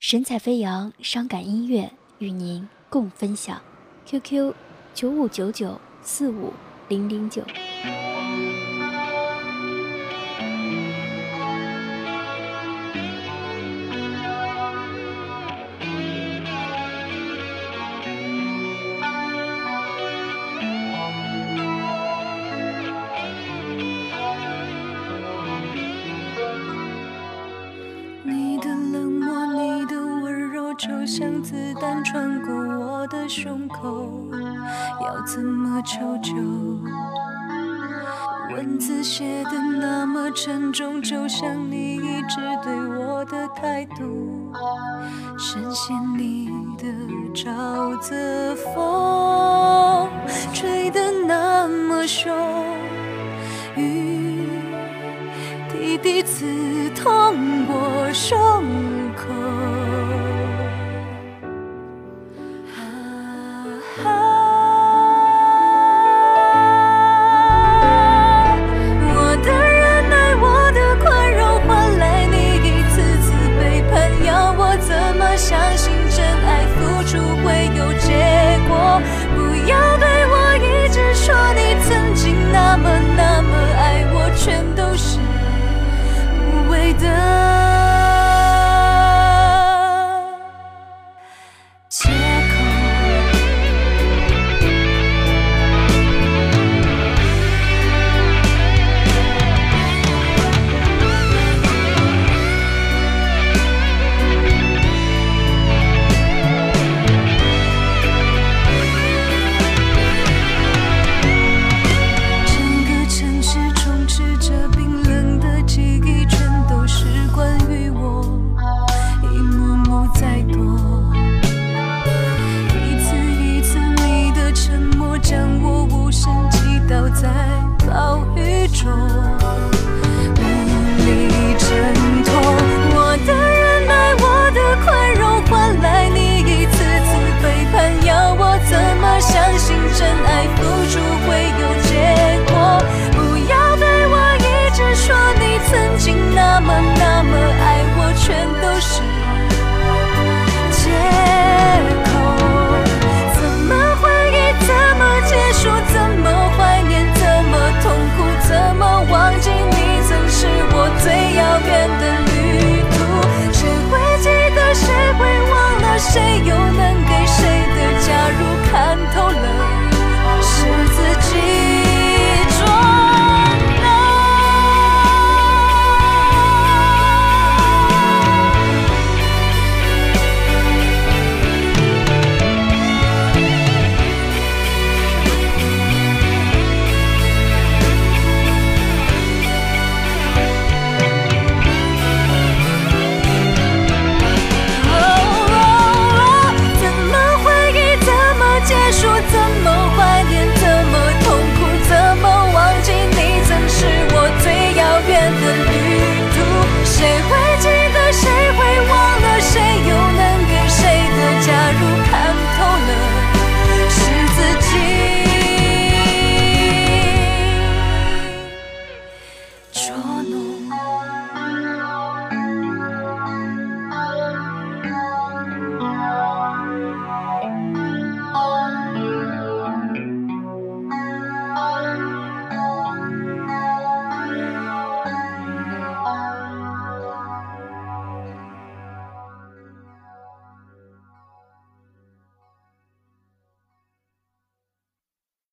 神采飞扬，伤感音乐与您共分享。QQ：九五九九四五零零九。就像子弹穿过我的胸口，要怎么求救？文字写的那么沉重，就像你一直对我的态度。深陷你的沼泽风，吹得那么凶，雨滴滴刺痛过胸口。留在暴雨中无力挣脱，我的忍耐，我的宽容，换来你一次次背叛。要我怎么相信真爱？